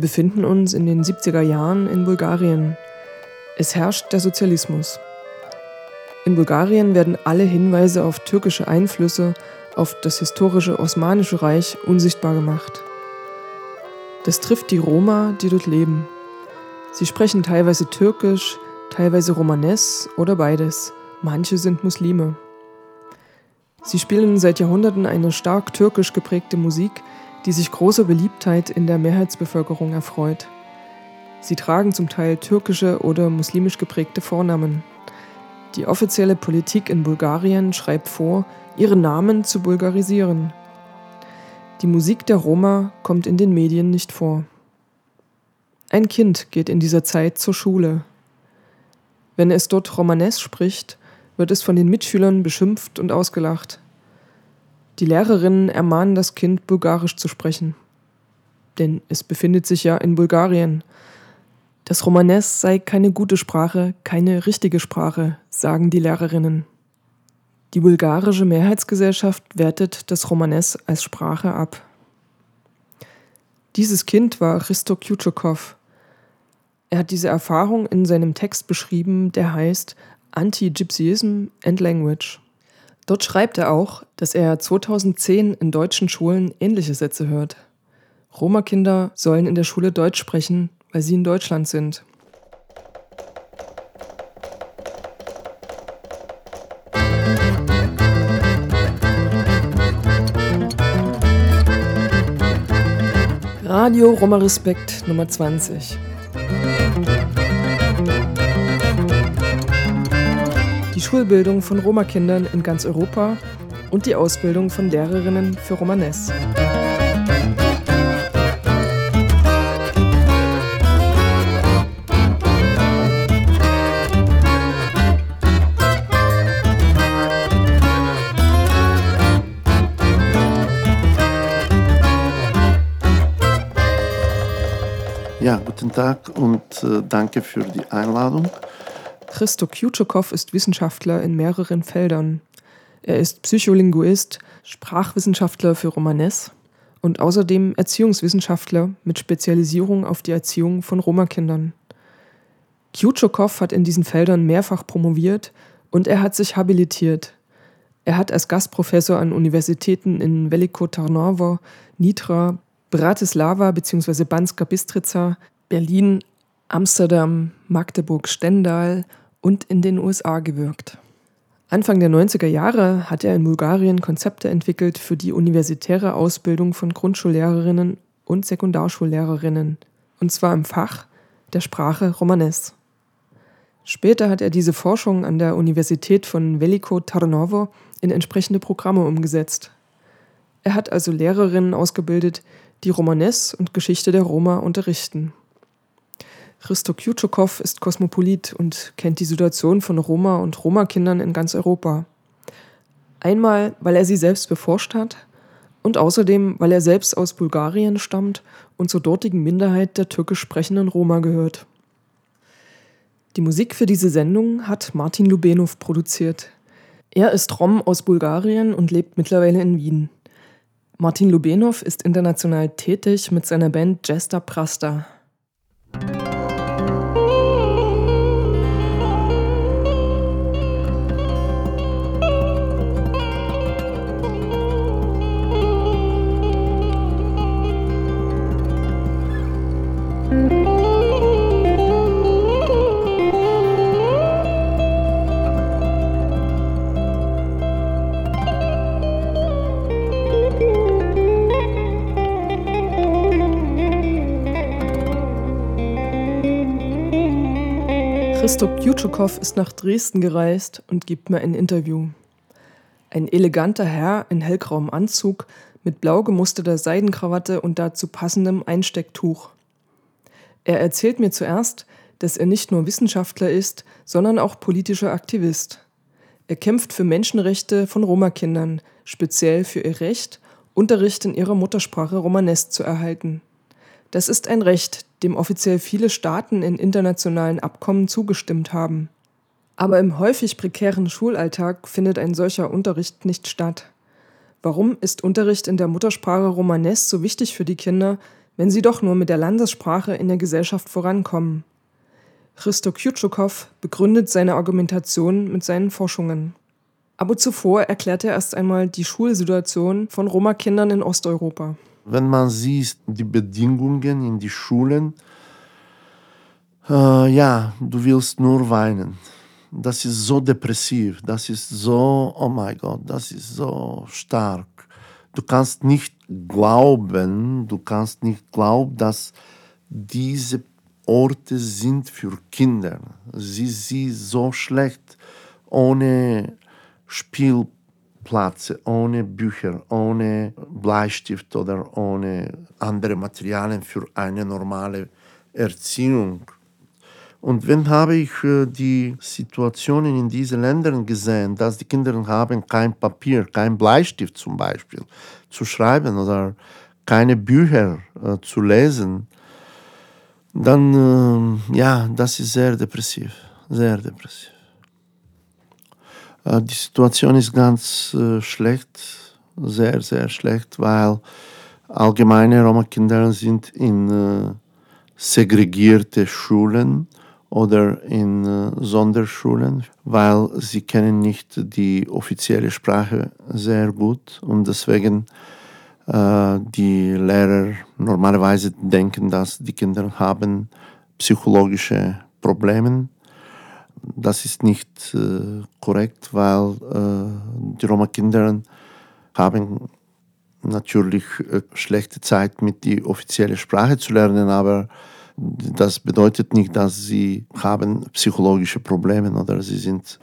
Wir befinden uns in den 70er Jahren in Bulgarien. Es herrscht der Sozialismus. In Bulgarien werden alle Hinweise auf türkische Einflüsse auf das historische Osmanische Reich unsichtbar gemacht. Das trifft die Roma, die dort leben. Sie sprechen teilweise Türkisch, teilweise Romanes oder beides. Manche sind Muslime. Sie spielen seit Jahrhunderten eine stark türkisch geprägte Musik, die sich großer Beliebtheit in der Mehrheitsbevölkerung erfreut. Sie tragen zum Teil türkische oder muslimisch geprägte Vornamen. Die offizielle Politik in Bulgarien schreibt vor, ihre Namen zu bulgarisieren. Die Musik der Roma kommt in den Medien nicht vor. Ein Kind geht in dieser Zeit zur Schule. Wenn es dort Romanes spricht, wird es von den Mitschülern beschimpft und ausgelacht. Die Lehrerinnen ermahnen das Kind, Bulgarisch zu sprechen. Denn es befindet sich ja in Bulgarien. Das Romanes sei keine gute Sprache, keine richtige Sprache, sagen die Lehrerinnen. Die bulgarische Mehrheitsgesellschaft wertet das Romanes als Sprache ab. Dieses Kind war Christo Kutschukov. Er hat diese Erfahrung in seinem Text beschrieben, der heißt Anti-Gypsyism and Language. Dort schreibt er auch, dass er 2010 in deutschen Schulen ähnliche Sätze hört. Roma-Kinder sollen in der Schule Deutsch sprechen, weil sie in Deutschland sind. Radio Roma Respekt Nummer 20. Die Schulbildung von Roma-Kindern in ganz Europa und die Ausbildung von Lehrerinnen für Romanes. Ja, guten Tag und äh, danke für die Einladung. Christo Kutschukov ist Wissenschaftler in mehreren Feldern. Er ist Psycholinguist, Sprachwissenschaftler für Romanes und außerdem Erziehungswissenschaftler mit Spezialisierung auf die Erziehung von Roma-Kindern. Kutschukov hat in diesen Feldern mehrfach promoviert und er hat sich habilitiert. Er hat als Gastprofessor an Universitäten in Veliko Tarnovo, Nitra, Bratislava bzw. Banska Bistrica, Berlin, Amsterdam, Magdeburg, Stendal und in den USA gewirkt. Anfang der 90er Jahre hat er in Bulgarien Konzepte entwickelt für die universitäre Ausbildung von Grundschullehrerinnen und Sekundarschullehrerinnen, und zwar im Fach der Sprache Romanes. Später hat er diese Forschung an der Universität von Veliko Tarnovo in entsprechende Programme umgesetzt. Er hat also Lehrerinnen ausgebildet, die Romanes und Geschichte der Roma unterrichten. Christo Kutschukov ist Kosmopolit und kennt die Situation von Roma und Roma-Kindern in ganz Europa. Einmal, weil er sie selbst beforscht hat Und außerdem, weil er selbst aus Bulgarien stammt und zur dortigen Minderheit der türkisch sprechenden Roma gehört. Die Musik für diese Sendung hat Martin Lubenov produziert. Er ist Rom aus Bulgarien und lebt mittlerweile in Wien. Martin Lubenov ist international tätig mit seiner Band Jester Prasta. Christoph Kjutschukow ist nach Dresden gereist und gibt mir ein Interview. Ein eleganter Herr in hellgrauem Anzug mit blau gemusterter Seidenkrawatte und dazu passendem Einstecktuch. Er erzählt mir zuerst, dass er nicht nur Wissenschaftler ist, sondern auch politischer Aktivist. Er kämpft für Menschenrechte von Roma-Kindern, speziell für ihr Recht, Unterricht in ihrer Muttersprache Romanes zu erhalten. Das ist ein Recht, dem offiziell viele Staaten in internationalen Abkommen zugestimmt haben. Aber im häufig prekären Schulalltag findet ein solcher Unterricht nicht statt. Warum ist Unterricht in der Muttersprache Romanes so wichtig für die Kinder, wenn sie doch nur mit der Landessprache in der Gesellschaft vorankommen? Christo Kjutschukow begründet seine Argumentation mit seinen Forschungen. Aber zuvor erklärt er erst einmal die Schulsituation von Roma-Kindern in Osteuropa wenn man sieht die Bedingungen in die Schulen, äh, ja, du willst nur weinen. Das ist so depressiv, das ist so, oh mein Gott, das ist so stark. Du kannst nicht glauben, du kannst nicht glauben, dass diese Orte sind für Kinder. Sie sind so schlecht, ohne Spielplatz Platz, ohne Bücher, ohne Bleistift oder ohne andere Materialien für eine normale Erziehung. Und wenn habe ich äh, die Situationen in diesen Ländern gesehen, dass die Kinder haben kein Papier, kein Bleistift zum Beispiel zu schreiben oder keine Bücher äh, zu lesen, dann äh, ja, das ist sehr depressiv, sehr depressiv. Äh, die Situation ist ganz äh, schlecht, sehr, sehr schlecht, weil allgemeine Roma-Kinder sind in äh, segregierte Schulen oder in Sonderschulen, weil sie kennen nicht die offizielle Sprache sehr gut und deswegen die Lehrer normalerweise denken, dass die Kinder haben psychologische Probleme das ist nicht äh, korrekt, weil äh, die Roma-Kinder haben natürlich äh, schlechte Zeit mit die offizielle Sprache zu lernen, aber das bedeutet nicht, dass sie haben psychologische Probleme oder sie sind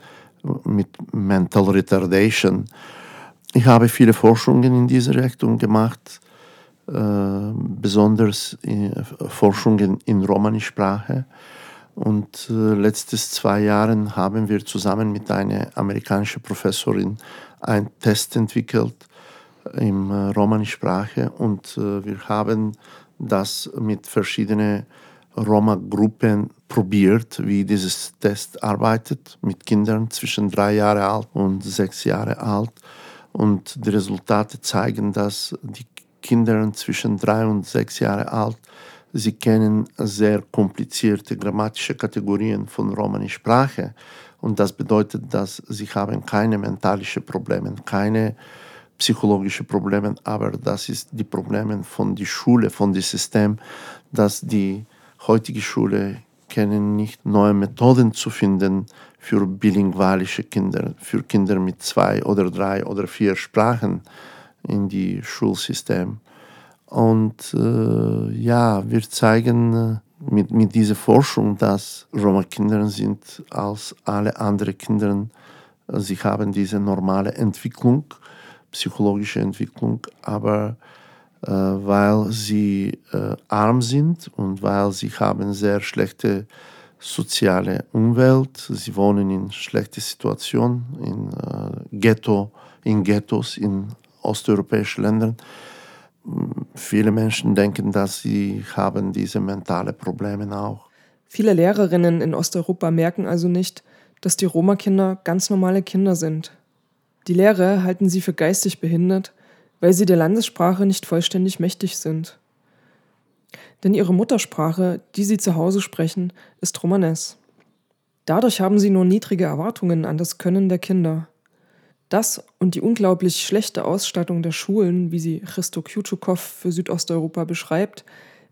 mit Mental Retardation. Ich habe viele Forschungen in diese Richtung gemacht, äh, besonders äh, Forschungen in Romani-Sprache. Und äh, letztes zwei Jahren haben wir zusammen mit einer amerikanischen Professorin einen Test entwickelt in äh, Romani-Sprache und äh, wir haben das mit verschiedenen Roma-Gruppen probiert, wie dieses Test arbeitet, mit Kindern zwischen drei Jahre alt und sechs Jahre alt. Und die Resultate zeigen, dass die Kinder zwischen drei und sechs Jahre alt Sie kennen sehr komplizierte grammatische Kategorien von Romani-Sprache und das bedeutet, dass sie haben keine mentalischen Probleme, keine psychologischen Probleme, aber das ist die Probleme von der Schule, von dem System, dass die heutige Schule kennen nicht neue Methoden zu finden für bilingualische Kinder, für Kinder mit zwei oder drei oder vier Sprachen in die Schulsystem. Und äh, ja, wir zeigen äh, mit, mit dieser Forschung, dass Roma-Kinder sind als alle anderen Kinder. Äh, sie haben diese normale Entwicklung, psychologische Entwicklung, aber äh, weil sie äh, arm sind und weil sie haben sehr schlechte soziale Umwelt, sie wohnen in schlechter Situation, in äh, Ghetto, in Ghettos, in osteuropäischen Ländern. Viele Menschen denken, dass sie haben diese mentale Probleme auch. Viele Lehrerinnen in Osteuropa merken also nicht, dass die Roma-Kinder ganz normale Kinder sind. Die Lehrer halten sie für geistig behindert, weil sie der Landessprache nicht vollständig mächtig sind. Denn ihre Muttersprache, die sie zu Hause sprechen, ist Romanes. Dadurch haben sie nur niedrige Erwartungen an das Können der Kinder. Das und die unglaublich schlechte Ausstattung der Schulen, wie sie Christo Kjutschukow für Südosteuropa beschreibt,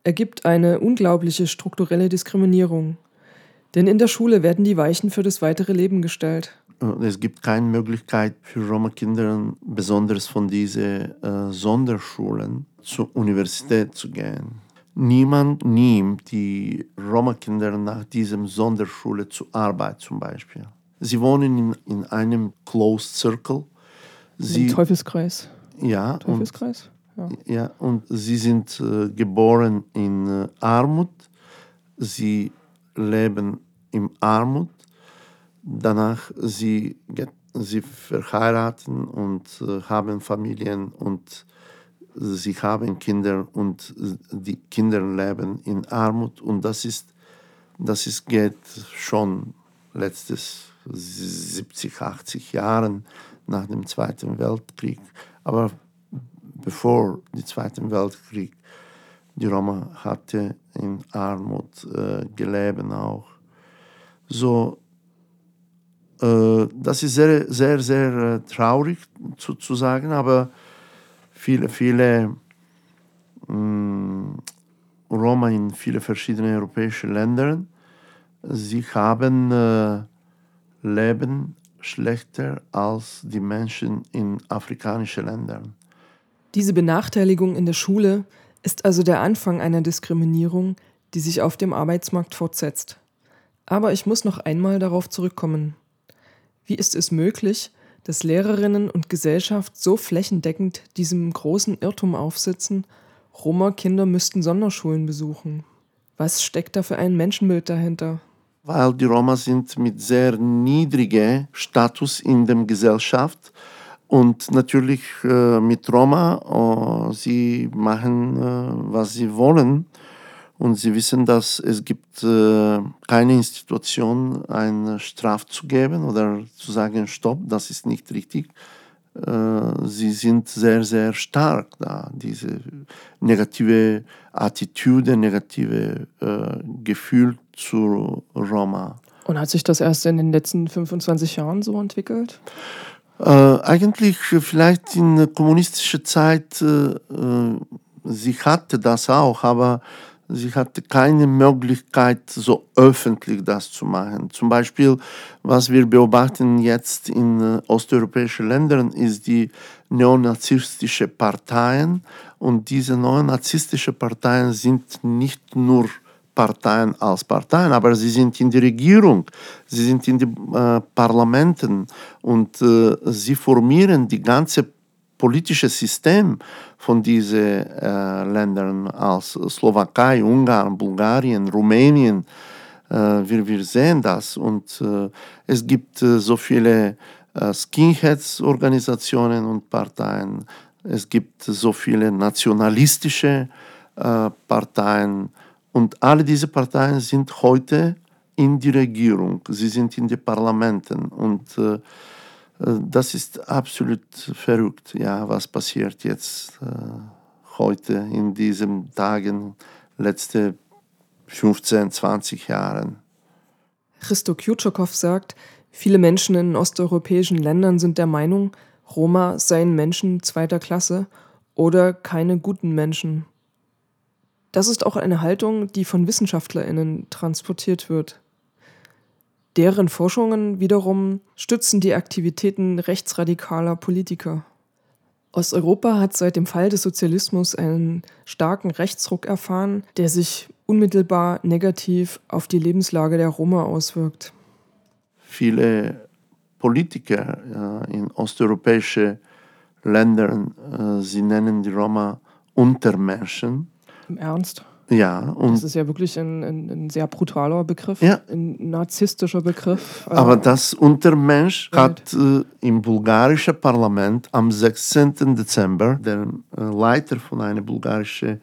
ergibt eine unglaubliche strukturelle Diskriminierung. Denn in der Schule werden die Weichen für das weitere Leben gestellt. Es gibt keine Möglichkeit für Roma-Kinder, besonders von diesen äh, Sonderschulen zur Universität zu gehen. Niemand nimmt die Roma-Kinder nach diesem Sonderschule zur Arbeit zum Beispiel. Sie wohnen in, in einem Closed Circle. Sie, Teufelskreis. Ja. Teufelskreis? Und, ja. ja. und sie sind äh, geboren in äh, Armut. Sie leben in Armut. Danach sie, sie verheiraten und äh, haben Familien und sie haben Kinder und die Kinder leben in Armut und das ist, das ist geht schon letztes 70, 80 Jahren nach dem Zweiten Weltkrieg. Aber bevor dem Zweiten Weltkrieg, die Roma hatte in Armut äh, gelebt auch. So, äh, das ist sehr, sehr, sehr äh, traurig zu, zu sagen, aber viele, viele mh, mm, Roma in viele verschiedene europäische Ländern, sie haben äh, Leben schlechter als die Menschen in afrikanischen Ländern. Diese Benachteiligung in der Schule ist also der Anfang einer Diskriminierung, die sich auf dem Arbeitsmarkt fortsetzt. Aber ich muss noch einmal darauf zurückkommen. Wie ist es möglich, dass Lehrerinnen und Gesellschaft so flächendeckend diesem großen Irrtum aufsitzen, Roma-Kinder müssten Sonderschulen besuchen? Was steckt da für ein Menschenbild dahinter? Weil die Roma sind mit sehr niedrigem Status in der Gesellschaft und natürlich äh, mit Roma, äh, sie machen, äh, was sie wollen und sie wissen, dass es gibt äh, keine Institution, eine Strafe zu geben oder zu sagen, stopp, das ist nicht richtig. Äh, sie sind sehr, sehr stark da, diese negative Attitüde, negative äh, Gefühl zu Roma. Und hat sich das erst in den letzten 25 Jahren so entwickelt? Äh, eigentlich vielleicht in kommunistischer Zeit, äh, äh, sie hatte das auch, aber Sie hatte keine Möglichkeit, so öffentlich das zu machen. Zum Beispiel, was wir beobachten jetzt in äh, osteuropäischen Ländern, ist die neonazistische Parteien. Und diese neonazistische Parteien sind nicht nur Parteien als Parteien, aber sie sind in der Regierung, sie sind in den äh, Parlamenten und äh, sie formieren die ganze politische System von diesen äh, Ländern als Slowakei, Ungarn, Bulgarien, Rumänien. Äh, wir, wir sehen das und äh, es gibt äh, so viele äh, Skinheads-Organisationen und Parteien. Es gibt so viele nationalistische äh, Parteien und alle diese Parteien sind heute in die Regierung, sie sind in den Parlamenten und das ist absolut verrückt, ja, was passiert jetzt äh, heute in diesen Tagen, letzte 15, 20 Jahren. Christo Kjutschokow sagt, viele Menschen in osteuropäischen Ländern sind der Meinung, Roma seien Menschen zweiter Klasse oder keine guten Menschen. Das ist auch eine Haltung, die von Wissenschaftlerinnen transportiert wird. Deren Forschungen wiederum stützen die Aktivitäten rechtsradikaler Politiker. Osteuropa hat seit dem Fall des Sozialismus einen starken Rechtsruck erfahren, der sich unmittelbar negativ auf die Lebenslage der Roma auswirkt. Viele Politiker äh, in osteuropäischen Ländern, äh, sie nennen die Roma Untermenschen. Im Ernst? Ja, und Das ist ja wirklich ein, ein, ein sehr brutaler Begriff, Ja. ein narzisstischer Begriff. Äh, Aber das Untermensch hat äh, im bulgarischen Parlament am 16. Dezember der äh, Leiter von einer bulgarischen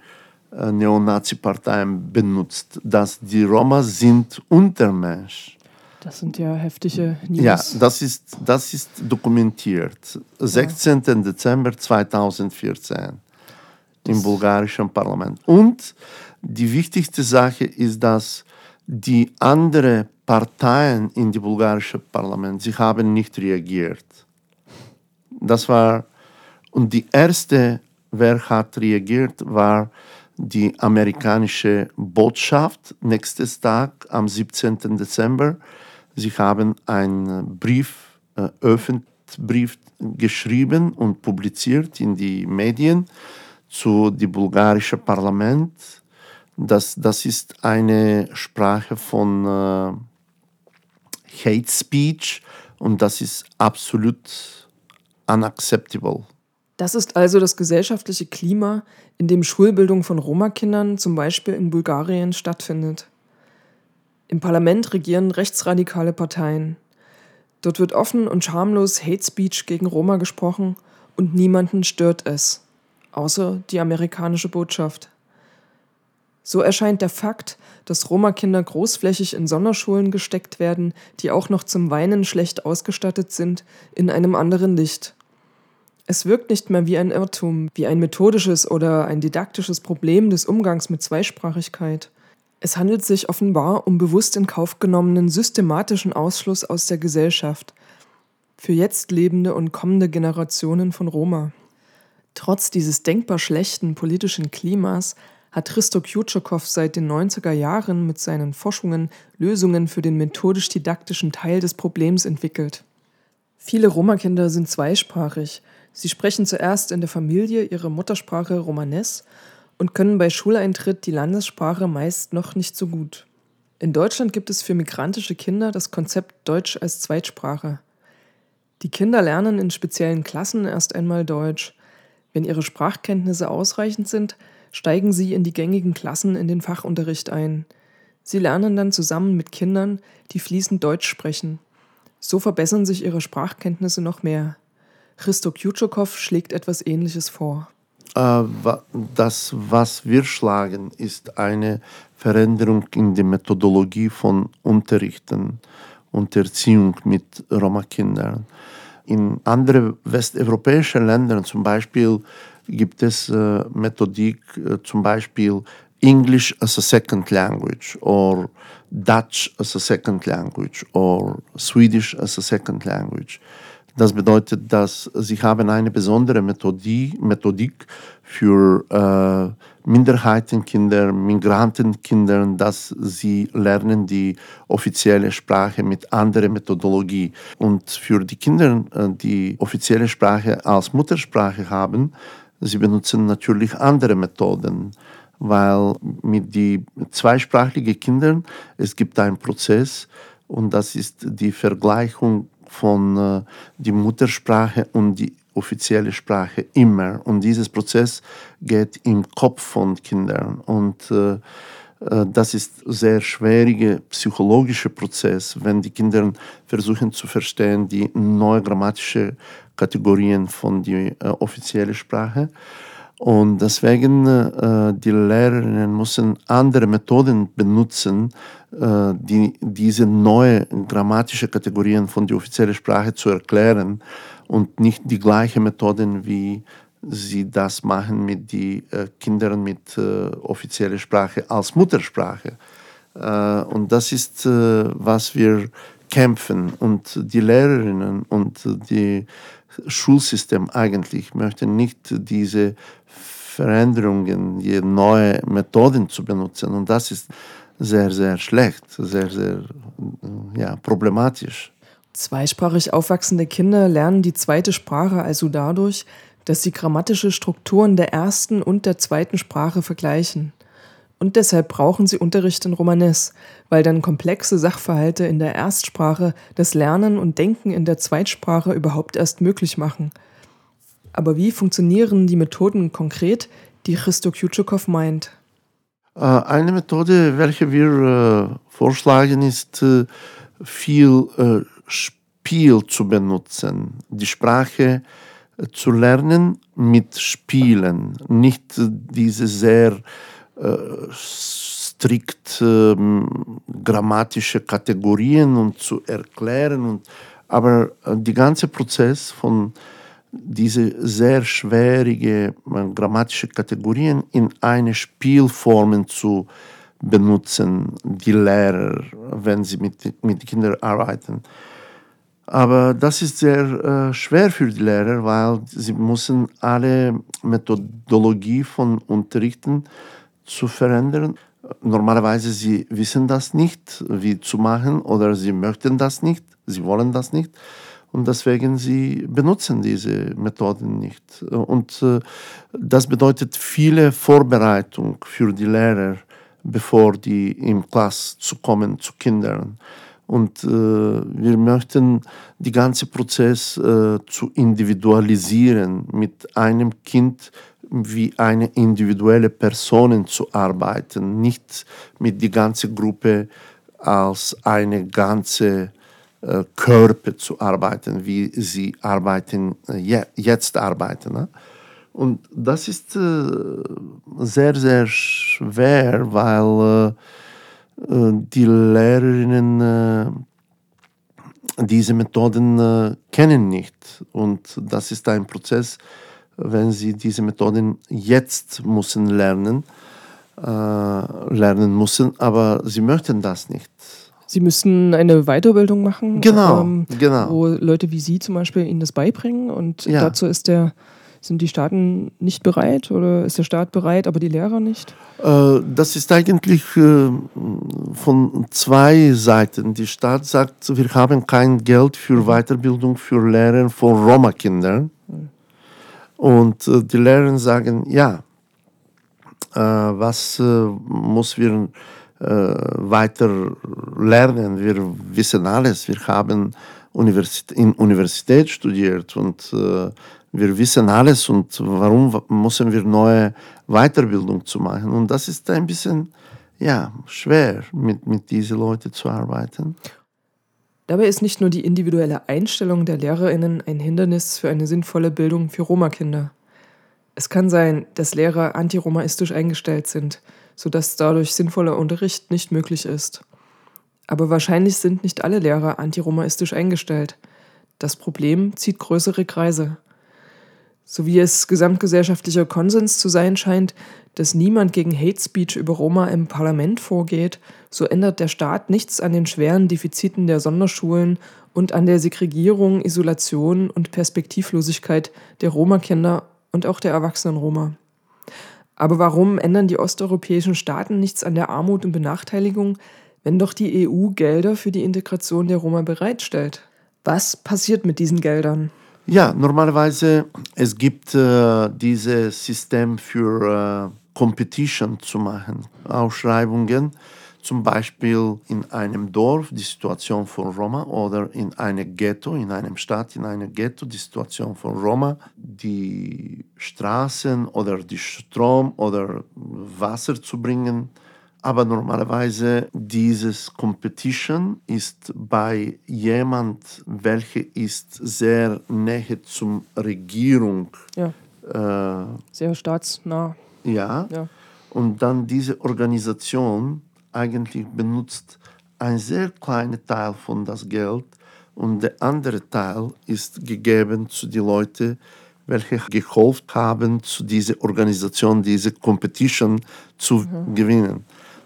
äh, Neonazi-Partei benutzt, dass die Roma sind Untermensch. das sind ja heftige News. Ja, das ist, das ist dokumentiert. 16. Dezember 2014 im bulgarischen Parlament. Und die wichtigste Sache ist, dass die anderen Parteien in die bulgarische Parlament, sie haben nicht reagiert. Das war, und die erste, wer hat reagiert, war die amerikanische Botschaft. Nächstes Tag, am 17. Dezember, sie haben einen Brief, äh, Öffentbrief geschrieben und publiziert in die Medien zu dem bulgarischen Parlament. Das, das ist eine Sprache von äh, Hate Speech und das ist absolut unacceptable. Das ist also das gesellschaftliche Klima, in dem Schulbildung von Roma-Kindern zum Beispiel in Bulgarien stattfindet. Im Parlament regieren rechtsradikale Parteien. Dort wird offen und schamlos Hate Speech gegen Roma gesprochen und niemanden stört es, außer die amerikanische Botschaft. So erscheint der Fakt, dass Roma-Kinder großflächig in Sonderschulen gesteckt werden, die auch noch zum Weinen schlecht ausgestattet sind, in einem anderen Licht. Es wirkt nicht mehr wie ein Irrtum, wie ein methodisches oder ein didaktisches Problem des Umgangs mit Zweisprachigkeit. Es handelt sich offenbar um bewusst in Kauf genommenen systematischen Ausschluss aus der Gesellschaft für jetzt lebende und kommende Generationen von Roma. Trotz dieses denkbar schlechten politischen Klimas hat Christo Kjutschokow seit den 90er Jahren mit seinen Forschungen Lösungen für den methodisch-didaktischen Teil des Problems entwickelt. Viele Roma-Kinder sind zweisprachig. Sie sprechen zuerst in der Familie ihre Muttersprache Romanes und können bei Schuleintritt die Landessprache meist noch nicht so gut. In Deutschland gibt es für migrantische Kinder das Konzept Deutsch als Zweitsprache. Die Kinder lernen in speziellen Klassen erst einmal Deutsch. Wenn ihre Sprachkenntnisse ausreichend sind, steigen sie in die gängigen Klassen in den Fachunterricht ein. Sie lernen dann zusammen mit Kindern, die fließend Deutsch sprechen. So verbessern sich ihre Sprachkenntnisse noch mehr. Christo Kjutschokow schlägt etwas Ähnliches vor. Äh, das, was wir schlagen, ist eine Veränderung in der Methodologie von Unterrichten und Erziehung mit Roma-Kindern. In anderen westeuropäischen Ländern zum Beispiel gibt es äh, Methodik, äh, zum Beispiel English as a second language or Dutch as a second language or Swedish as a second language. Das bedeutet, dass sie haben eine besondere Methodie, Methodik für äh, Minderheitenkinder, Migrantenkinder, dass sie lernen die offizielle Sprache mit anderer Methodologie. Und für die Kinder, äh, die offizielle Sprache als Muttersprache haben, sie benutzen natürlich andere Methoden weil mit die zweisprachigen Kindern es gibt einen Prozess und das ist die Vergleichung von äh, die Muttersprache und die offizielle Sprache immer. Und dieses Prozess geht im Kopf von Kindern. Und äh, das ist sehr schwieriger psychologischer Prozess, wenn die Kinder versuchen zu verstehen die neue grammatische Kategorien von der äh, offiziellen Sprache. Und deswegen, äh, die Lehrerinnen müssen andere Methoden benutzen, äh, die, diese neue grammatische Kategorien von der offiziellen Sprache zu erklären und nicht die gleichen Methoden, wie sie das machen mit den äh, Kindern mit äh, offizieller Sprache als Muttersprache. Äh, und das ist, was wir kämpfen. Und die Lehrerinnen und die Schulsystem eigentlich möchten nicht diese Veränderungen, die neue Methoden zu benutzen. Und das ist sehr, sehr schlecht, sehr, sehr ja, problematisch. Zweisprachig aufwachsende Kinder lernen die zweite Sprache also dadurch, dass sie grammatische Strukturen der ersten und der zweiten Sprache vergleichen. Und deshalb brauchen sie Unterricht in Romanes, weil dann komplexe Sachverhalte in der Erstsprache das Lernen und Denken in der Zweitsprache überhaupt erst möglich machen. Aber wie funktionieren die Methoden konkret, die Christo Kjutschokow meint? Äh, Eine Methode, welche wir äh, vorschlagen, ist äh, viel Spiel zu benutzen, die Sprache äh, zu lernen mit Spielen, nicht äh, diese sehr äh, strikt ähm, grammatische Kategorien und zu erklären. Und, aber äh, der ganze Prozess von diese sehr schwierige äh, grammatische Kategorien in eine Spielformen zu benutzen, die Lehrer, wenn sie mit, mit Kindern arbeiten. Aber das ist sehr äh, schwer für die Lehrer, weil sie müssen alle Methodologie von Unterrichten zu verändern. Normalerweise sie wissen das nicht, wie zu machen, oder sie möchten das nicht, sie wollen das nicht. Und deswegen sie benutzen diese Methoden nicht. Und äh, das bedeutet viele Vorbereitung für die Lehrer, bevor die im Klass zu kommen zu Kindern. Und äh, wir möchten die ganze Prozess äh, zu individualisieren, mit einem Kind wie eine individuelle Person zu arbeiten, nicht mit der ganzen Gruppe als eine ganze äh, Körper zu arbeiten, wie sie arbeiten, äh, je, jetzt arbeiten. Ne? Und das ist äh, sehr, sehr schwer, weil äh, die Lehrerinnen äh, diese Methoden äh, kennen nicht. Und das ist ein Prozess, wenn sie diese Methoden jetzt müssen lernen, äh, lernen müssen, aber sie möchten das nicht. Sie müssen eine Weiterbildung machen, Genau, ähm, genau. wo Leute wie Sie zum Beispiel Ihnen das beibringen und Ja. dazu ist der, sind die Staaten nicht bereit oder ist der Staat bereit, aber die Lehrer nicht? Äh, Das ist eigentlich äh, von zwei Seiten. Die Staat sagt, wir haben kein Geld für Weiterbildung für Lehrer von Roma-Kindern. Und äh, die Lehrer sagen, ja, was muss wir weiter lernen? Wir wissen alles. Wir haben Universität, in Universität studiert und äh, wir wissen alles. Und warum müssen wir neue Weiterbildung zu machen? Und das ist ein bisschen ja, schwer, mit, mit diesen Leuten zu arbeiten. Dabei ist nicht nur die individuelle Einstellung der LehrerInnen ein Hindernis für eine sinnvolle Bildung für Roma-Kinder. Es kann sein, dass Lehrer antiromaistisch eingestellt sind, sodass dadurch sinnvoller Unterricht nicht möglich ist. Aber wahrscheinlich sind nicht alle Lehrer antiromaistisch eingestellt. Das Problem zieht größere Kreise. So wie es gesamtgesellschaftlicher Konsens zu sein scheint, dass niemand gegen Hate Speech über Roma im Parlament vorgeht, so ändert der Staat nichts an den schweren Defiziten der Sonderschulen und an der Segregierung, Isolation und Perspektivlosigkeit der Roma-Kinder und auch der erwachsenen Roma. Aber warum ändern die osteuropäischen Staaten nichts an der Armut und Benachteiligung, wenn doch die EU Gelder für die Integration der Roma bereitstellt? Was passiert mit diesen Geldern? Ja, normalerweise es gibt äh, dieses System für äh, Competition zu machen, Ausschreibungen, zum Beispiel in einem Dorf die Situation von Roma oder in einem Ghetto, in einem Stadt, in einem Ghetto die Situation von Roma, die Straßen oder die Strom oder Wasser zu bringen. Aber normalerweise dieses Competition ist bei jemand, welche ist sehr näher zum Regierung. Ja, Äh, sehr staatsnah. ja. Ja. Und dann diese Organisation eigentlich benutzt ein sehr kleiner Teil von das Geld und der andere Teil ist gegeben zu den Leuten, welche geholfen haben, zu dieser Organisation, diese Competition zu gewinnen.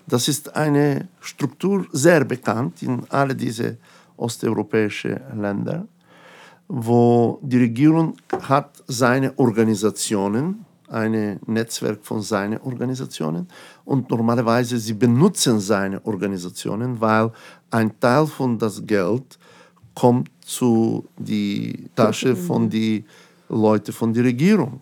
Das ist eine Struktur sehr bekannt in alle diese osteuropäischen Länder, wo die Regierung hat seine Organisationen, ein Netzwerk von seinen Organisationen und normalerweise sie benutzen seine Organisationen, weil ein Teil von das Geld kommt zu die Tasche von die Leute von der Regierung.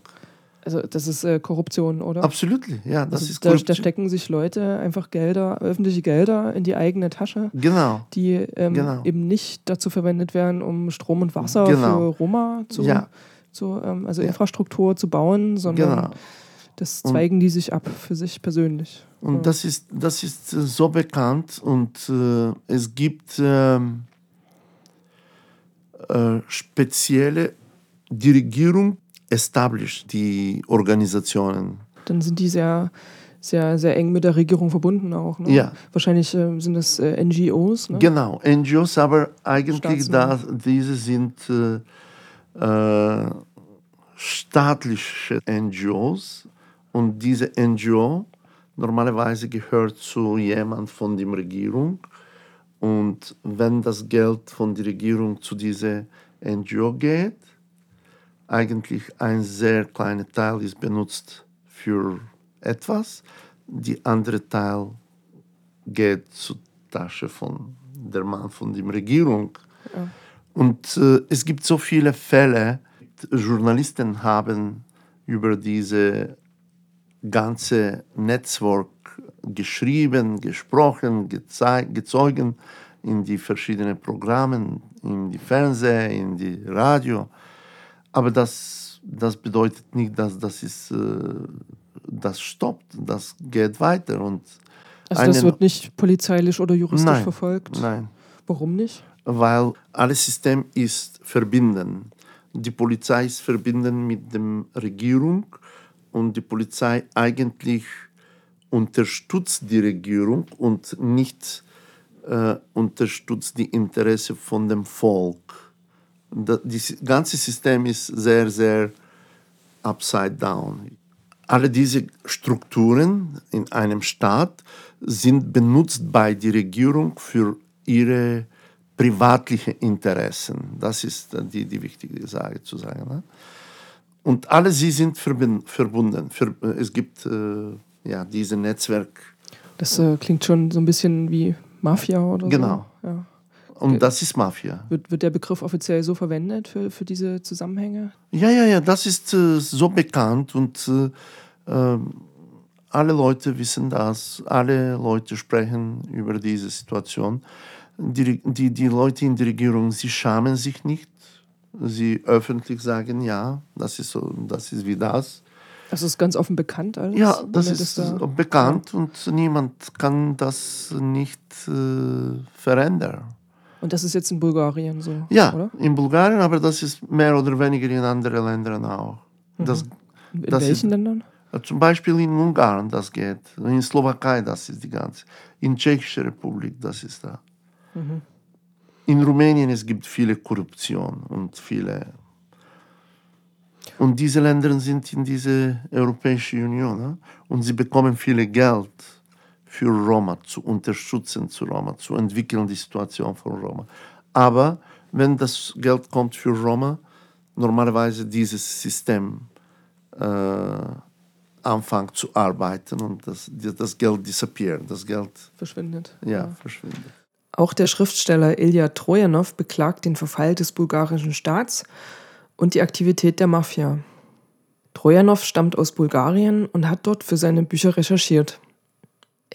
Also das ist äh, Korruption, oder? Absolut, ja, das Also ist da, da Korruption. stecken sich Leute einfach Gelder, öffentliche Gelder in die eigene Tasche, Genau, die ähm, Genau. eben nicht dazu verwendet werden, um Strom und Wasser Genau. für Roma zu, Ja. zu also Ja. Infrastruktur zu bauen, sondern genau. das zweigen die sich ab für sich persönlich. Und das ist, das ist äh, so bekannt und äh, es gibt ähm, äh, spezielle, die Regierung established die Organisationen. Dann sind die sehr, sehr, sehr eng mit der Regierung verbunden auch. Ne? Ja. Wahrscheinlich äh, sind das äh, NGOs. Ne? Genau, NGOs, aber eigentlich da, diese sind äh, äh, staatliche NGOs und diese NGO normalerweise gehört zu jemand von der Regierung und wenn das Geld von der Regierung zu dieser NGO geht, eigentlich ein sehr kleiner Teil ist benutzt für etwas, die andere Teil geht zur Tasche von der Mann von der Regierung. Und äh, es gibt so viele Fälle, Journalisten haben über diese ganze Netzwerk geschrieben, gesprochen, gezeugt in die verschiedenen Programmen, in die Fernsehen, in die Radio. Aber das, das bedeutet nicht, dass das ist, äh, das stoppt, das geht weiter. Und Also das wird nicht polizeilich oder juristisch Nein, verfolgt. Nein, Warum nicht? weil alles System ist verbinden. Die Polizei ist verbinden mit der Regierung und die Polizei eigentlich unterstützt die Regierung und nicht äh, unterstützt die Interesse von dem Volk. Da, das ganze System ist sehr, sehr upside down. Alle diese Strukturen in einem Staat sind benutzt bei der Regierung für ihre privatlichen Interessen. Das ist äh, die, die wichtige Sache zu sagen. Ne? Und alle sie sind verbunden. Ver äh, es gibt äh, ja diese Netzwerk Das äh, klingt schon so ein bisschen wie Mafia oder Genau. so. Ja. Und das ist Mafia. Wird, wird der Begriff offiziell so verwendet für, für diese Zusammenhänge? Ja, ja, ja, das ist äh, so bekannt und äh, ähm, alle Leute wissen das, alle Leute sprechen über diese Situation. Die, die, die Leute in der Regierung, sie schamen sich nicht. Sie öffentlich sagen, ja, das ist so, das ist wie das. Das ist ganz offen bekannt alles? Ja, das ist dass da- bekannt und niemand kann das nicht äh, verändern. Und das ist jetzt in Bulgarien so, Ja, oder? in Bulgarien, aber das ist mehr oder weniger in anderen Ländern auch. Das, In das ist- welchen Ländern? Zum Beispiel in Ungarn, das geht. In Slowakei, das ist die ganze. In Tschechischer Republik, das ist da. In Rumänien es gibt viele Korruption und viele. Und diese Länder sind in diese Europäische Union ne? und sie bekommen viele Geld für Roma zu unterstützen, zu Roma zu entwickeln die Situation von Roma. Aber wenn das Geld kommt für Roma, normalerweise dieses System äh, anfängt zu arbeiten und das, das Geld disappeared, das Geld Verschwindet. ja, verschwindet. Auch der Schriftsteller Ilya Trojanow beklagt den Verfall des bulgarischen Staats und die Aktivität der Mafia. Trojanow stammt aus Bulgarien und hat dort für seine Bücher recherchiert.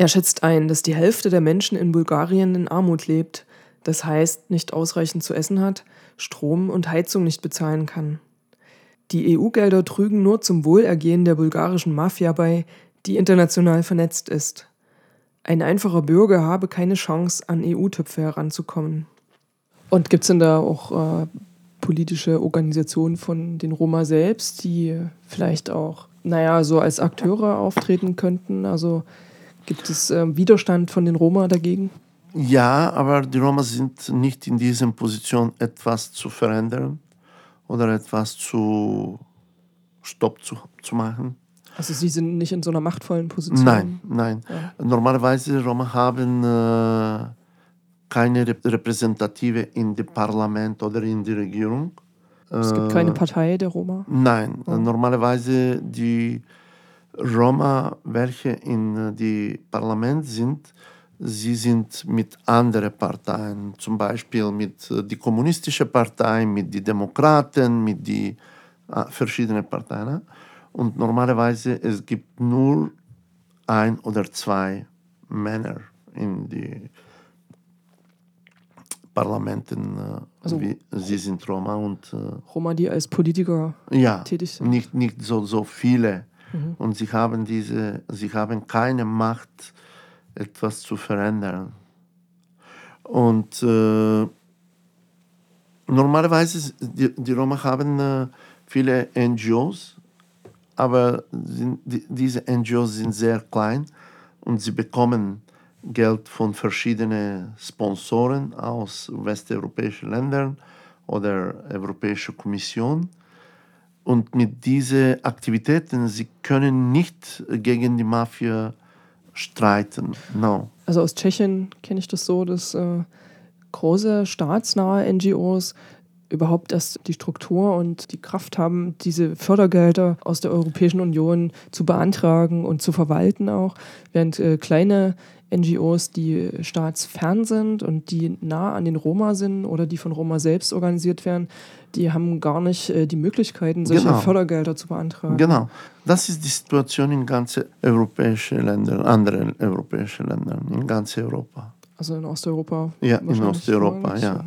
Er schätzt ein, dass die Hälfte der Menschen in Bulgarien in Armut lebt, das heißt nicht ausreichend zu essen hat, Strom und Heizung nicht bezahlen kann. Die EU-Gelder trügen nur zum Wohlergehen der bulgarischen Mafia bei, die international vernetzt ist. Ein einfacher Bürger habe keine Chance, an EU-Töpfe heranzukommen. Und gibt es denn da auch äh, politische Organisationen von den Roma selbst, die vielleicht auch, naja, so als Akteure auftreten könnten? Also gibt es äh, Widerstand von den Roma dagegen? Ja, aber die Roma sind nicht in dieser Position, etwas zu verändern oder etwas zu Stopp zu, zu machen. Also sie sind nicht in so einer machtvollen Position. Nein, nein. Ja. Normalerweise Roma haben äh, keine Rep Repräsentative in dem Parlament oder in der Regierung. Es gibt Äh, keine Partei der Roma. Nein, normalerweise die Roma, welche in äh, die Parlament sind, sie sind mit anderen Parteien, zum Beispiel mit äh, die kommunistische Partei, mit die Demokraten, mit die äh, verschiedenen Parteien. ne? Und normalerweise es gibt nur ein oder zwei Männer in die Parlamenten. Äh, Also- wie, sie sind Roma und äh, Roma, die als Politiker ja, tätig sind. nicht, nicht so, so viele. Und sie haben, diese, sie haben keine Macht, etwas zu verändern. Und äh, normalerweise, die, die Roma haben äh, viele NGOs, aber sind, die, diese NGOs sind sehr klein und sie bekommen Geld von verschiedenen Sponsoren aus westeuropäischen Ländern oder Europäischer Kommission. Und mit diesen Aktivitäten, sie können nicht gegen die Mafia streiten. No. Also aus Tschechien kenne ich das so, dass äh, große staatsnahe NGOs überhaupt erst die Struktur und die Kraft haben, diese Fördergelder aus der Europäischen Union zu beantragen und zu verwalten auch, während äh, kleine NGOs, die staatsfern sind und die nah an den Roma sind oder die von Roma selbst organisiert werden, die haben gar nicht äh, die Möglichkeiten, solche Genau. Fördergelder zu beantragen. Genau. Das ist die Situation in ganzen europäischen Ländern, anderen europäischen Ländern, in ganz Europa. Also in Osteuropa. Ja, in Osteuropa, ja.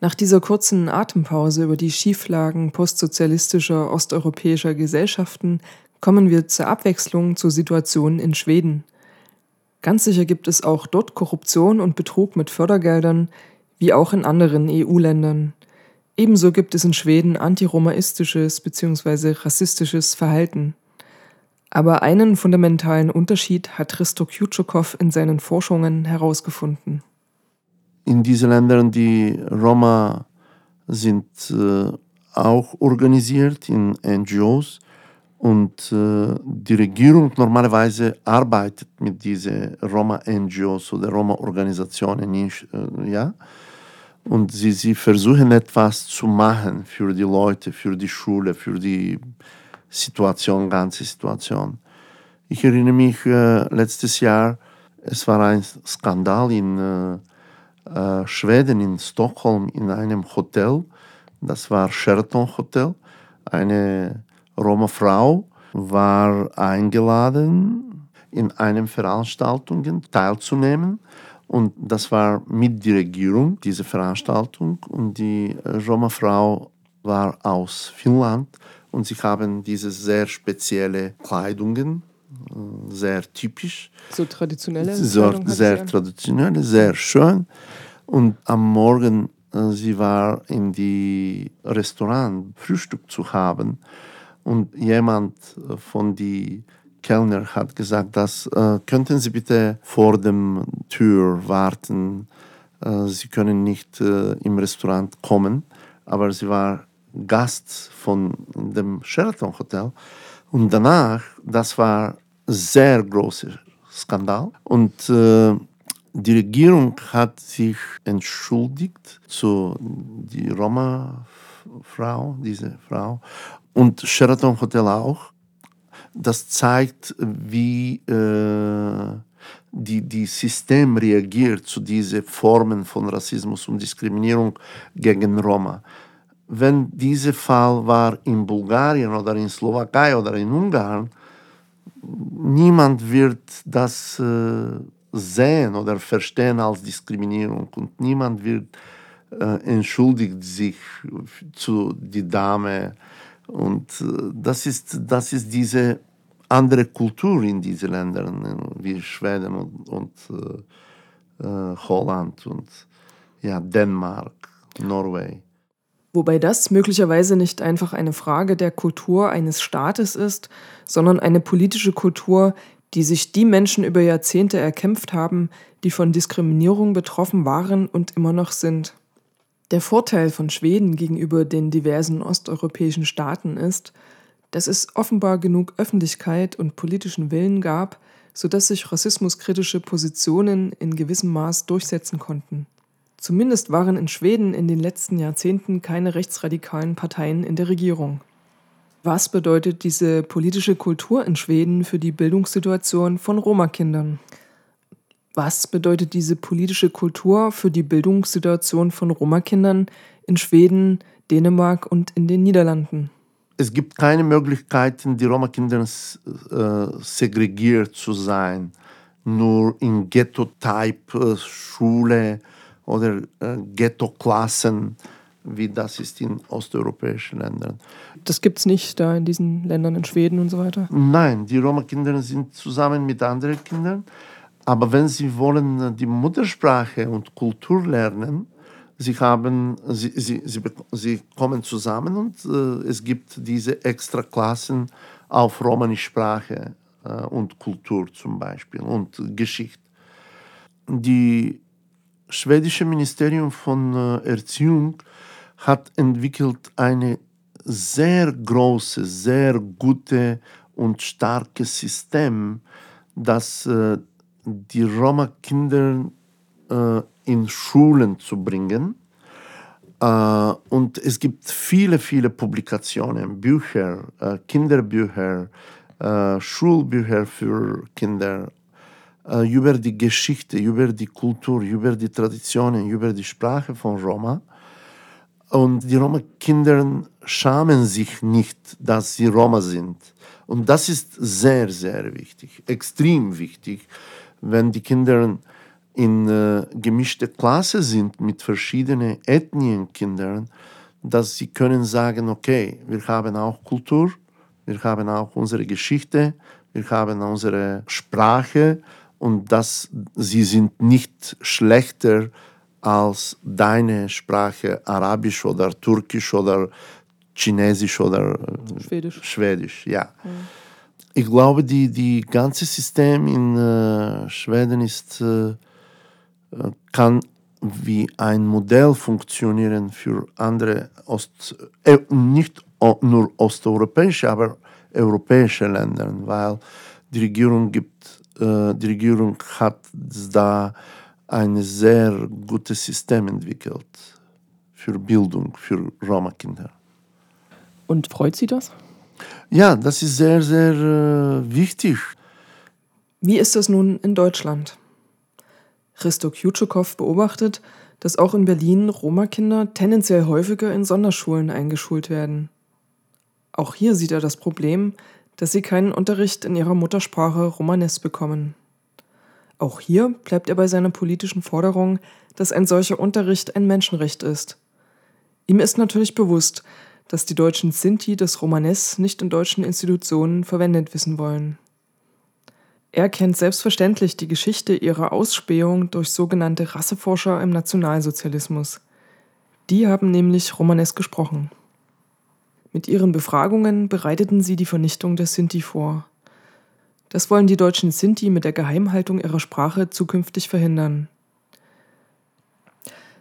Nach dieser kurzen Atempause über die Schieflagen postsozialistischer osteuropäischer Gesellschaften kommen wir zur Abwechslung zur Situation in Schweden. Ganz sicher gibt es auch dort Korruption und Betrug mit Fördergeldern, wie auch in anderen EU-Ländern. Ebenso gibt es in Schweden antiromaistisches bzw. rassistisches Verhalten. Aber einen fundamentalen Unterschied hat Risto Kjutschokow in seinen Forschungen herausgefunden. In diesen Ländern, die Roma sind äh, auch organisiert in NGOs und äh, die Regierung normalerweise arbeitet mit diesen Roma-NGOs oder Roma-Organisationen, äh, ja. Und sie, sie versuchen etwas zu machen für die Leute, für die Schule, für die Situation, ganze Situation. Ich erinnere mich äh, letztes Jahr, es war ein Skandal in äh, äh, Schweden, in Stockholm, in einem Hotel. Das war Sheraton Hotel. Eine Roma-Frau war eingeladen, in einer Veranstaltung teilzunehmen. Und das war mit der Regierung, diese Veranstaltung. Und die Roma-Frau war aus Finnland und sie haben diese sehr spezielle Kleidungen, äh, sehr typisch. So traditionelle so, Sehr traditionelle, sehr schön. Und am Morgen, äh, sie war in die Restaurant Frühstück zu haben und jemand äh, von die Kellner hat gesagt, dass äh, könnten Sie bitte vor dem Tür warten. Äh, Sie können nicht äh, im Restaurant kommen, aber sie war Gast von dem Sheraton Hotel. Und danach, das war sehr großer Skandal. Und äh, die Regierung hat sich entschuldigt zu die Roma-Frau, diese Frau, und Sheraton Hotel auch. Das zeigt, wie äh, die, die System reagiert zu diesen Formen von Rassismus und Diskriminierung gegen Roma wenn dieser Fall war in Bulgarien oder in Slowakei oder in Ungarn, niemand wird das äh, sehen oder verstehen als Diskriminierung und niemand wird äh, entschuldigt sich zu die Dame und äh, das ist das ist diese andere Kultur in diesen Ländern wie Schweden und, und äh, Holland und ja Dänemark, Norwegen. Wobei das möglicherweise nicht einfach eine Frage der Kultur eines Staates ist, sondern eine politische Kultur, die sich die Menschen über Jahrzehnte erkämpft haben, die von Diskriminierung betroffen waren und immer noch sind. Der Vorteil von Schweden gegenüber den diversen osteuropäischen Staaten ist, dass es offenbar genug Öffentlichkeit und politischen Willen gab, sodass sich rassismuskritische Positionen in gewissem Maß durchsetzen konnten. Zumindest waren in Schweden in den letzten Jahrzehnten keine rechtsradikalen Parteien in der Regierung. Was bedeutet diese politische Kultur in Schweden für die Bildungssituation von Roma-Kindern? Was bedeutet diese politische Kultur für die Bildungssituation von Roma-Kindern in Schweden, Dänemark und in den Niederlanden? Es gibt keine Möglichkeiten, die Roma-Kinder äh, segregiert zu sein. Nur in Ghetto-Type-Schule äh, oder äh, Ghetto-Klassen, wie das ist in osteuropäischen Ländern. Das gibt es nicht da in diesen Ländern, in Schweden und so weiter? Nein, die Roma-Kinder sind zusammen mit anderen Kindern. Aber wenn sie wollen äh, die Muttersprache und Kultur lernen, sie, haben, sie, sie, sie, sie kommen zusammen und äh, es gibt diese extra Klassen auf Romanischsprache äh, und Kultur zum Beispiel und Geschichte. Die schwedische Ministerium von äh, Erziehung hat entwickelt eine sehr große, sehr gute und starke System, das äh, die Roma-Kinder äh, in Schulen zu bringen. Und es gibt viele, viele Publikationen, Bücher, Kinderbücher, Schulbücher für Kinder äh, über die Geschichte, über die Kultur, über die Traditionen, über die Sprache von Roma. Und die Roma-Kinder schamen sich nicht, dass sie Roma sind. Und das ist sehr, sehr wichtig, extrem wichtig, wenn die Kinder in äh, gemischte Klasse sind mit verschiedenen Ethnienkindern, dass sie können sagen, okay, wir haben auch Kultur, wir haben auch unsere Geschichte, wir haben unsere Sprache und dass sie sind nicht schlechter als deine Sprache Arabisch oder Türkisch oder Chinesisch oder äh, Schwedisch. Schwedisch, ja. Ich glaube, die, die ganze System in äh, Schweden ist, äh, kann wie ein Modell funktionieren für andere Ost, äh, nicht nur osteuropäische, aber europäische Länder, weil die Regierung gibt, äh, die Regierung hat da ein sehr gutes System entwickelt für Bildung für Roma-Kinder. Und freut Sie das? Ja, das ist sehr, sehr äh, wichtig. Wie ist das nun in Deutschland? Christo Kjutschukow beobachtet, dass auch in Berlin Roma-Kinder tendenziell häufiger in Sonderschulen eingeschult werden. Auch hier sieht er das Problem, dass sie keinen Unterricht in ihrer Muttersprache Romanes bekommen. Auch hier bleibt er bei seiner politischen Forderung, dass ein solcher Unterricht ein Menschenrecht ist. Ihm ist natürlich bewusst, dass die deutschen Sinti das Romanes nicht in deutschen Institutionen verwendet wissen wollen. Er kennt selbstverständlich die Geschichte ihrer Ausspähung durch sogenannte Rasseforscher im Nationalsozialismus. Die haben nämlich Romanes gesprochen. Mit ihren Befragungen bereiteten sie die Vernichtung der Sinti vor. Das wollen die deutschen Sinti mit der Geheimhaltung ihrer Sprache zukünftig verhindern.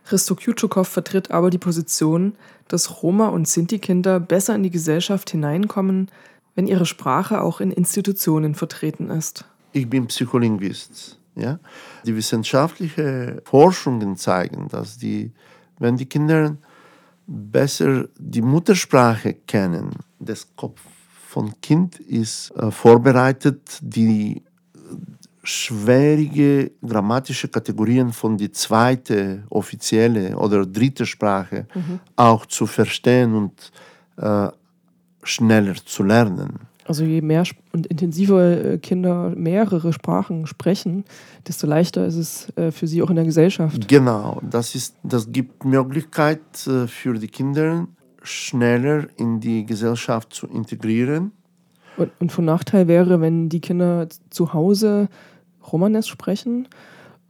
Christo Kjutschukow vertritt aber die Position, dass Roma- und Sinti-Kinder besser in die Gesellschaft hineinkommen, wenn ihre Sprache auch in Institutionen vertreten ist. Ich bin Psycholinguist. Ja? Die wissenschaftlichen Forschungen zeigen, dass die, wenn die Kinder besser die Muttersprache kennen, das Kopf von Kind ist äh, vorbereitet, die schwierige grammatische Kategorien von die zweite offizielle oder dritte Sprache auch zu verstehen und äh, schneller zu lernen. Also je mehr und intensiver äh, Kinder mehrere Sprachen sprechen, desto leichter ist es äh, für sie auch in der Gesellschaft. Genau, das, ist, das gibt Möglichkeit äh, für die Kinder, schneller in die Gesellschaft zu integrieren. Und, und von Nachteil wäre, wenn die Kinder zu Hause Romanes sprechen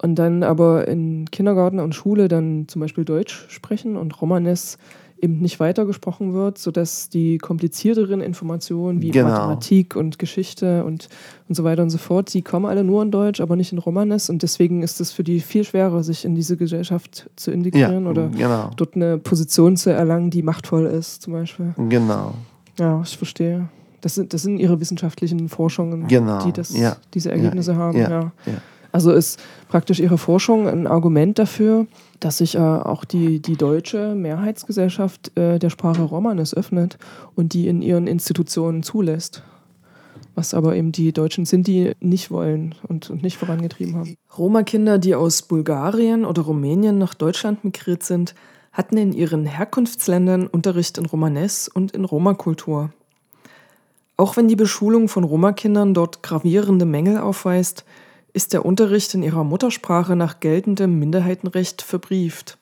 und dann aber in Kindergarten und Schule dann zum Beispiel Deutsch sprechen und Romanes eben nicht weitergesprochen wird, sodass die komplizierteren Informationen wie Genau. Mathematik und Geschichte und, und so weiter und so fort, die kommen alle nur in Deutsch, aber nicht in Romanes und deswegen ist es für die viel schwerer, sich in diese Gesellschaft zu integrieren oder genau, dort eine Position zu erlangen, die machtvoll ist, zum Beispiel. genau, Ja, ich verstehe. Das sind, das sind ihre wissenschaftlichen Forschungen, Genau, die das, ja. diese Ergebnisse Ja, haben. ja, Ja. ja. Also ist praktisch ihre Forschung ein Argument dafür, dass sich äh, auch die, die deutsche Mehrheitsgesellschaft äh, der Sprache Romanes öffnet und die in ihren Institutionen zulässt. Was aber eben die Deutschen sind, die nicht wollen und, und nicht vorangetrieben haben. Roma-Kinder, die aus Bulgarien oder Rumänien nach Deutschland migriert sind, hatten in ihren Herkunftsländern Unterricht in Romanes und in Roma-Kultur. Auch wenn die Beschulung von Roma-Kindern dort gravierende Mängel aufweist, ist der Unterricht in ihrer Muttersprache nach geltendem Minderheitenrecht verbrieft.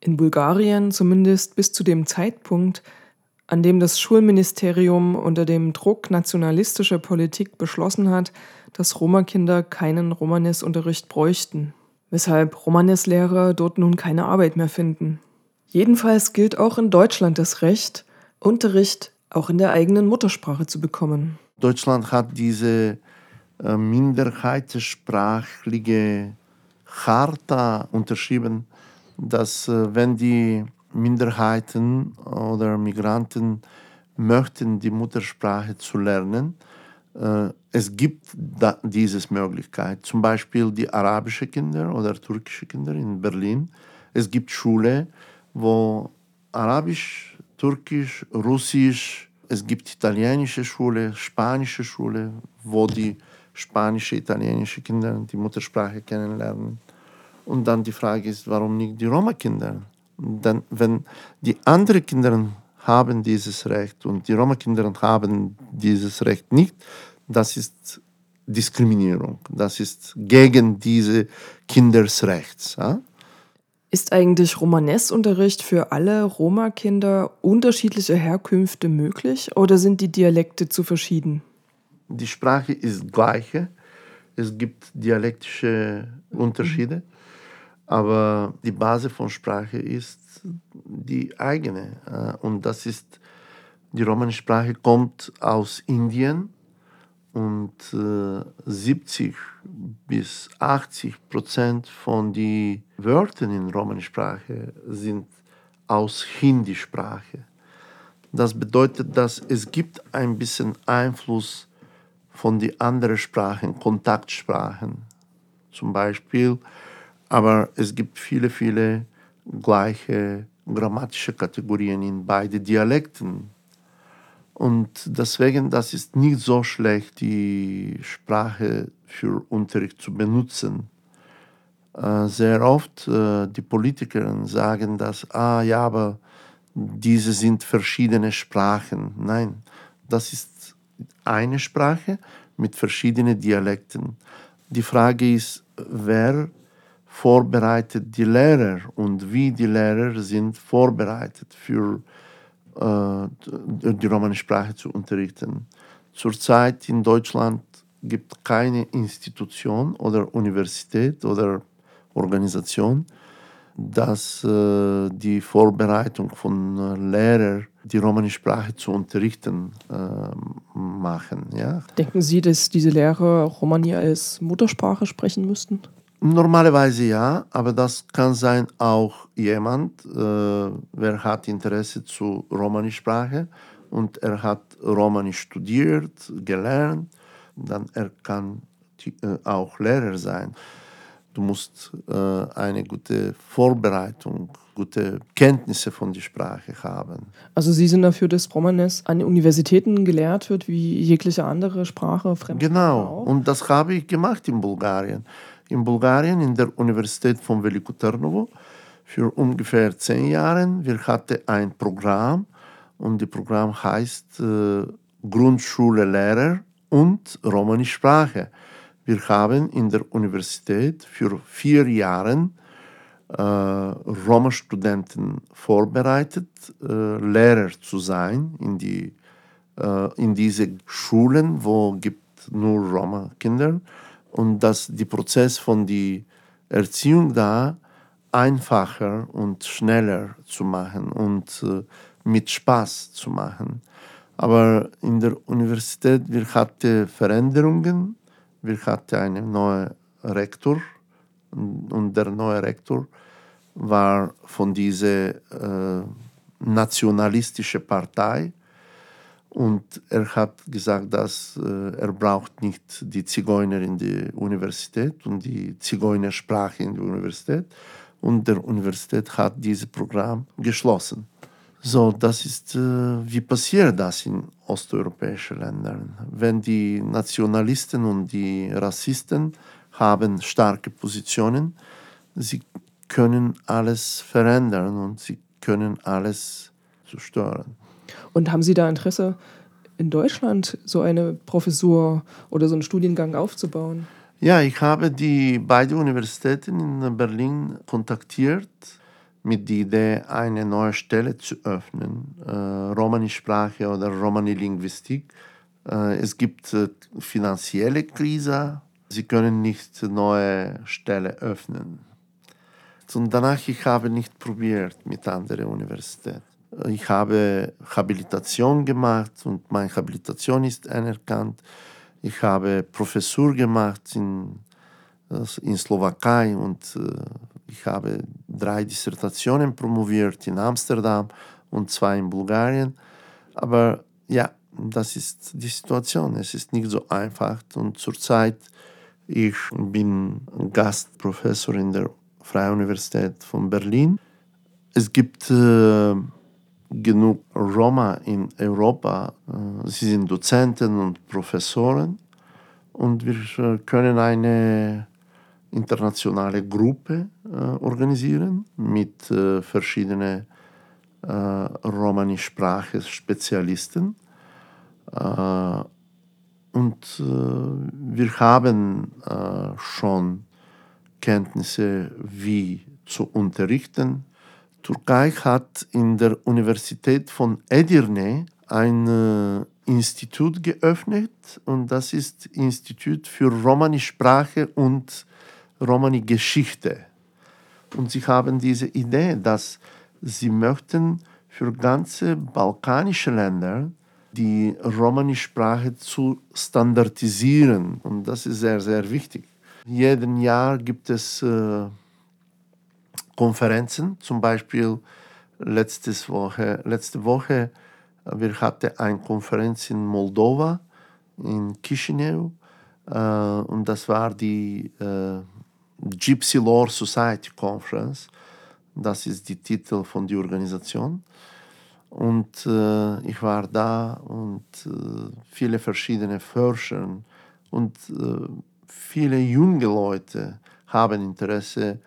In Bulgarien zumindest bis zu dem Zeitpunkt, an dem das Schulministerium unter dem Druck nationalistischer Politik beschlossen hat, dass Roma-Kinder keinen Romanes-Unterricht bräuchten, weshalb Romanes-Lehrer dort nun keine Arbeit mehr finden. Jedenfalls gilt auch in Deutschland das Recht, Unterricht auch in der eigenen Muttersprache zu bekommen. Deutschland hat diese minderheitssprachliche Charta unterschrieben, dass äh, wenn die Minderheiten oder Migranten möchten, die Muttersprache zu lernen, äh, es gibt da diese Möglichkeit. Zum Beispiel die arabischen Kinder oder türkische Kinder in Berlin. Es gibt Schule, wo Arabisch, Türkisch, Russisch, es gibt italienische Schule, spanische Schule, wo die spanische, italienische Kinder die Muttersprache kennenlernen. Und dann die Frage ist, warum nicht die Roma-Kinder? Dann, wenn die anderen Kinder haben dieses Recht und die Roma-Kinder haben dieses Recht nicht, das ist Diskriminierung. Das ist gegen diese Kindesrechts. Ja? Ist eigentlich Romanessunterricht für alle Roma-Kinder unterschiedlicher Herkünfte möglich oder sind die Dialekte zu verschieden? Die Sprache ist gleiche. Es gibt dialektische Unterschiede, aber die Basis von Sprache ist die eigene. Äh, Und das ist, die romanische Sprache kommt aus Indien und äh, 70 bis 80 Prozent von den Wörtern in romanischer Sprache sind aus Hindi-Sprache. Das bedeutet, dass es gibt ein bisschen Einfluss von den anderen Sprachen, Kontaktsprachen zum Beispiel, aber es gibt viele, viele gleiche grammatische Kategorien in beide Dialekten. Und deswegen, das ist nicht so schlecht, die Sprache für Unterricht zu benutzen. Äh, sehr oft äh, die Politiker sagen, dass, ah ja, aber diese sind verschiedene Sprachen. Nein, das ist eine Sprache mit verschiedenen Dialekten. Die Frage ist, wer vorbereitet die Lehrer und wie die Lehrer sind vorbereitet für äh, die romanische Sprache zu unterrichten. Zurzeit in Deutschland gibt es keine Institution oder Universität oder Organisation, dass äh, die Vorbereitung von äh, Lehrern die romanische Sprache zu unterrichten äh, machen. Ja? Denken Sie, dass diese Lehrer Romani als Muttersprache sprechen müssten? Normalerweise ja, aber das kann sein auch jemand, äh, wer hat Interesse zu Romanischsprache und er hat Romanisch studiert, gelernt, dann er kann die, äh, auch Lehrer sein. Du musst äh, eine gute Vorbereitung, gute Kenntnisse von der Sprache haben. Also Sie sind dafür, dass Romanes an Universitäten gelehrt wird, wie jegliche andere Sprache, Fremdsprache Genau, auch? und das habe ich gemacht in Bulgarien. In Bulgarien, in der Universität von Veliko Trnovo, für ungefähr zehn Jahre. Wir hatten ein Programm und das Programm heißt äh, Grundschule Lehrer und Romanische Sprache. Wir haben in der Universität für vier Jahre äh, Roma-Studenten vorbereitet, äh, Lehrer zu sein in, die, äh, in diese Schulen, wo gibt nur Roma-Kinder und dass der Prozess von der Erziehung da einfacher und schneller zu machen und äh, mit Spaß zu machen. Aber in der Universität, wir hatten Veränderungen, wir hatten einen neuen Rektor und der neue Rektor war von dieser äh, nationalistischen Partei und er hat gesagt, dass äh, er braucht nicht die Zigeuner in der Universität und die Zigeunersprache in der Universität und der Universität hat dieses Programm geschlossen. So, das ist, äh, wie passiert das in osteuropäischen Ländern? Wenn die Nationalisten und die Rassisten haben starke Positionen, sie können alles verändern und sie können alles zerstören. Und haben Sie da Interesse, in Deutschland so eine Professur oder so einen Studiengang aufzubauen? Ja, ich habe die beiden Universitäten in Berlin kontaktiert mit der Idee, eine neue Stelle zu öffnen, äh, Romani-Sprache oder Romani-Linguistik. Äh, es gibt äh, finanzielle Krise, sie können nicht neue Stelle öffnen. Und danach ich habe nicht probiert mit anderen Universitäten. Ich habe Habilitation gemacht und meine Habilitation ist anerkannt. Ich habe Professur gemacht in, in Slowakei und äh, ich habe drei Dissertationen promoviert in Amsterdam und zwei in Bulgarien. Aber ja, das ist die Situation. Es ist nicht so einfach. Und zurzeit ich bin Gastprofessor in der Freien Universität von Berlin. Es gibt äh, genug Roma in Europa. Äh, sie sind Dozenten und Professoren und wir äh, können eine internationale Gruppe äh, organisieren mit äh, verschiedenen äh, Romani-Sprache-Spezialisten. Äh, und äh, wir haben äh, schon Kenntnisse, wie zu unterrichten. Türkei hat in der Universität von Edirne ein äh, Institut geöffnet und das ist Institut für Romani-Sprache und Romani-Geschichte. Und sie haben diese Idee, dass sie möchten für ganze balkanische Länder die Romani-Sprache zu standardisieren. Und das ist sehr, sehr wichtig. Jeden Jahr gibt es äh, Konferenzen, zum Beispiel letztes Woche, letzte Woche wir hatten eine Konferenz in Moldova, in Chisinau, äh, und das war die äh, Gypsy Lore Society Conference. Das ist die Titel von der Organisation. Und äh, ich war da und äh, viele verschiedene Forscher und äh, viele junge Leute haben Interesse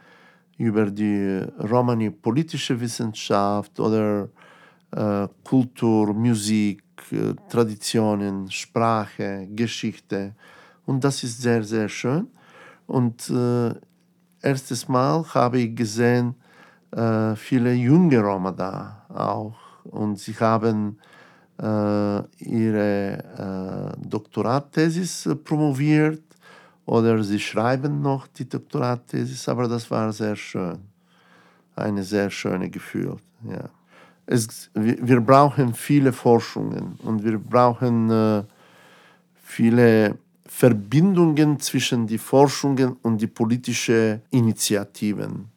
über die Romani politische Wissenschaft oder äh, Kultur, Musik, äh, Traditionen, Sprache, Geschichte. Und das ist sehr, sehr schön. Und äh, erstes Mal habe ich gesehen, äh, viele junge Roma da auch. Und sie haben äh, ihre äh, Doktoratthesis promoviert oder sie schreiben noch die Doktoratthesis, aber das war sehr schön. Eine sehr schöne Gefühl. Ja. Es, wir, wir, brauchen viele Forschungen und wir brauchen äh, viele Verbindungen zwischen die Forschungen und die politischen Initiativen.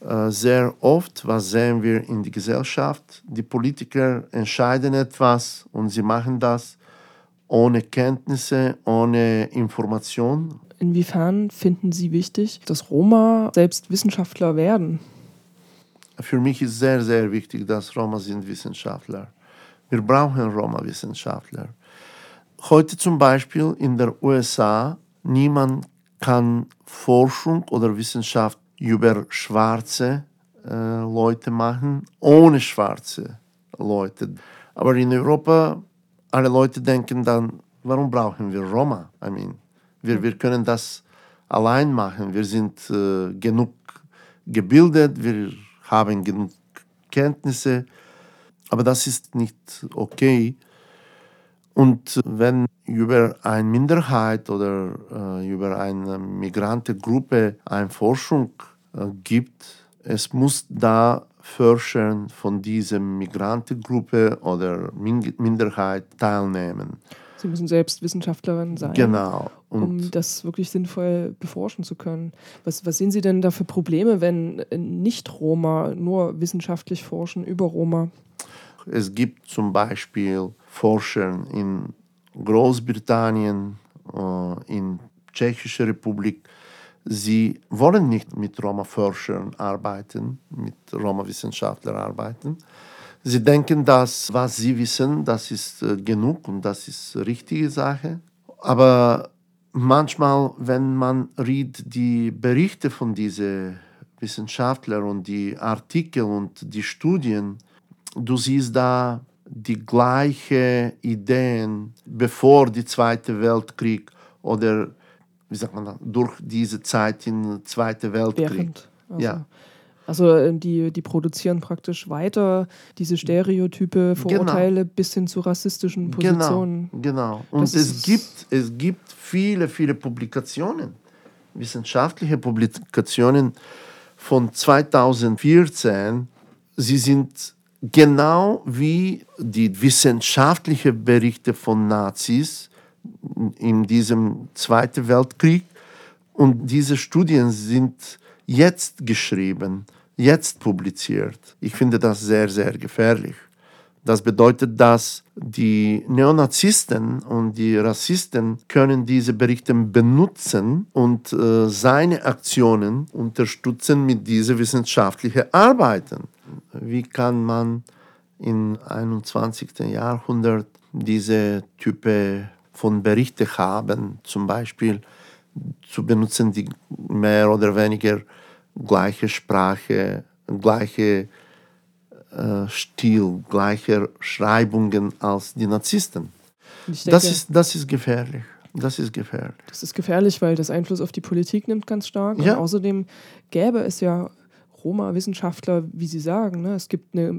Äh, sehr oft, was sehen wir in der Gesellschaft, die Politiker entscheiden etwas und sie machen das ohne Kenntnisse, ohne Information. Inwiefern finden Sie wichtig, dass Roma selbst Wissenschaftler werden? Für mich ist sehr, sehr wichtig, dass Roma sind Wissenschaftler. Wir brauchen Roma-Wissenschaftler. Heute zum Beispiel in der USA, niemand kann Forschung oder Wissenschaft über schwarze äh, Leute machen, ohne schwarze Leute. Aber in Europa, alle Leute denken dann, warum brauchen wir Roma? I mean, wir, wir können das allein machen. Wir sind äh, genug gebildet, wir haben genug Kenntnisse, aber das ist nicht okay. Und wenn über eine Minderheit oder äh, über eine Migrantengruppe eine Forschung äh, gibt, es muss da Forscher von dieser Migrantengruppe oder Min Minderheit teilnehmen. Sie müssen selbst Wissenschaftlerin sein, genau. Und um das wirklich sinnvoll beforschen zu können. Was, was sehen Sie denn da für Probleme, wenn Nicht-Roma nur wissenschaftlich forschen über Roma? Es gibt zum Beispiel Forscher in Großbritannien, äh, in Tschechischer Republik, sie wollen nicht mit Roma-Forschern arbeiten, mit Roma-Wissenschaftlern arbeiten. Sie denken, dass was sie wissen, das ist äh, genug und das ist richtige Sache. Aber manchmal, wenn man liest die Berichte von diesen Wissenschaftlern und die Artikel und die Studien, du siehst da die gleichen Ideen bevor der Zweite Weltkrieg oder wie sagt man, durch diese Zeit im Zweiten Weltkrieg. Während, also. Ja. Also äh, die, die produzieren praktisch weiter diese Stereotype, genau. Vorurteile genau. bis hin zu rassistischen genau, Positionen. Genau, genau. Und es gibt, es gibt viele, viele Publikationen, wissenschaftliche Publikationen von 2014. Sie sind genau wie die wissenschaftlichen Berichte von Nazis in diesem Zweiten Weltkrieg. Und diese Studien sind jetzt geschrieben, jetzt publiziert. Ich finde das sehr, sehr gefährlich. Das bedeutet, dass die Neonazisten und die Rassisten können diese Berichte benutzen und äh, seine Aktionen unterstützen mit diesen wissenschaftlichen Arbeiten. Wie kann man im 21. Jahrhundert diese Typen von Berichten haben, zum Beispiel zu benutzen, die mehr oder weniger gleiche Sprache, gleiche äh, Stil, gleiche Schreibungen als die Narzissten. Denke, Das ist, das ist gefährlich. Das ist gefährlich. das ist gefährlich, weil das Einfluss auf die Politik nimmt ganz stark. Ja. Und außerdem gäbe es ja Roma-Wissenschaftler, wie Sie sagen. Ne? Es gibt eine,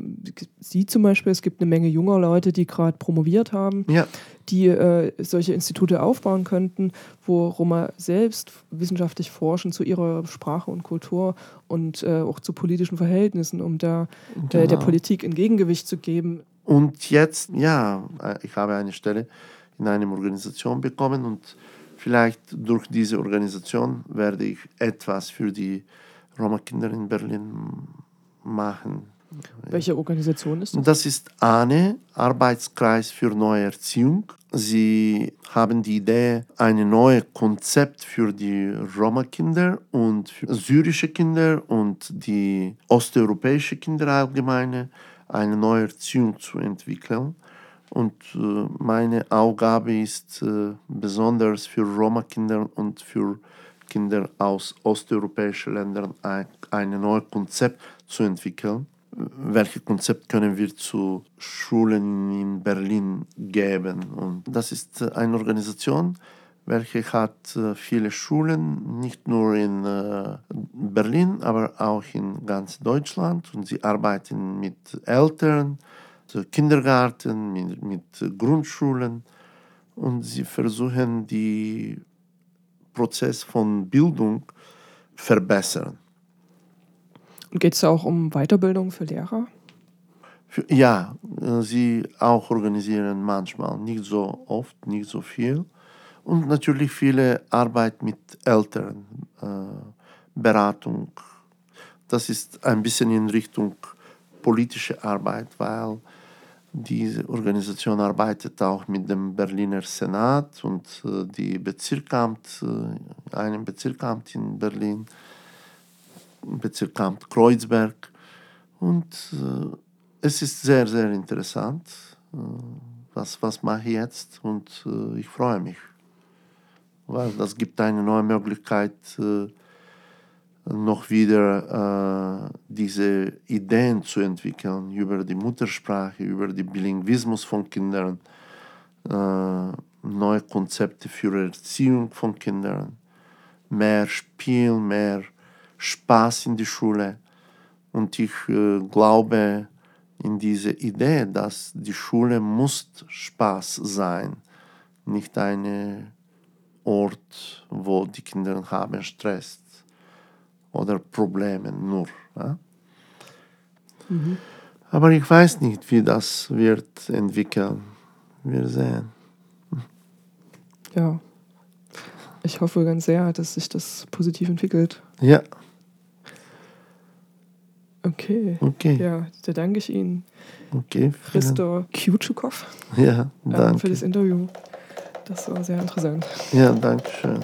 Sie zum Beispiel, es gibt eine Menge junger Leute, die gerade promoviert haben, Ja, die äh, solche Institute aufbauen könnten, wo Roma selbst wissenschaftlich forschen zu ihrer Sprache und Kultur und äh, auch zu politischen Verhältnissen, um da äh, der Genau. Politik ein Gegengewicht zu geben. Und jetzt, ja, äh, ich habe eine Stelle in einer Organisation bekommen und vielleicht durch diese Organisation werde ich etwas für die Roma-Kinder in Berlin machen. Welche Organisation ist das? Das ist ANE, Arbeitskreis für neue Erziehung. Sie haben die Idee, ein neues Konzept für die Roma-Kinder und für syrische Kinder und die osteuropäische Kinder allgemeine eine neue Erziehung zu entwickeln. Und äh, meine Aufgabe ist äh, besonders für Roma-Kinder und für Kinder aus osteuropäischen Ländern ein, ein neues Konzept zu entwickeln. Welches Konzept können wir zu Schulen in Berlin geben? Und das ist eine Organisation, welche hat äh, viele Schulen, nicht nur in äh, Berlin, aber auch in ganz Deutschland. Und sie arbeiten mit Eltern, Kindergarten, mit, mit Grundschulen. Und sie versuchen, die Prozess von Bildung verbessern. Und geht es auch um Weiterbildung für Lehrer? Für, ja, äh, sie auch organisieren manchmal, nicht so oft, nicht so viel. Und natürlich viele Arbeit mit Eltern, äh, Beratung. Das ist ein bisschen in Richtung politische Arbeit, weil diese Organisation arbeitet auch mit dem Berliner Senat und äh, die Bezirkamt, äh, einem Bezirkamt in Berlin, Bezirkamt Kreuzberg. Und äh, es ist sehr, sehr interessant, was, was mache ich jetzt und ich freue mich, weil das gibt eine neue Möglichkeit, äh, noch wieder äh, diese Ideen zu entwickeln über die Muttersprache, über den Bilinguismus von Kindern, äh, neue Konzepte für Erziehung von Kindern, mehr Spiel, mehr Spaß in die Schule. Und ich äh, glaube in diese Idee, dass die Schule muss Spaß sein, nicht ein Ort, wo die Kinder haben Stress oder Probleme nur. Ja? Aber ich weiß nicht, wie das wird entwickeln. Wir sehen. Ja. Ich hoffe ganz sehr, dass sich das positiv entwickelt. Ja, Okay. okay. Ja, da danke ich Ihnen, okay. Christo Kutschukov, Ja, ähm, für danke. das Interview. Das war sehr interessant. Ja, danke schön.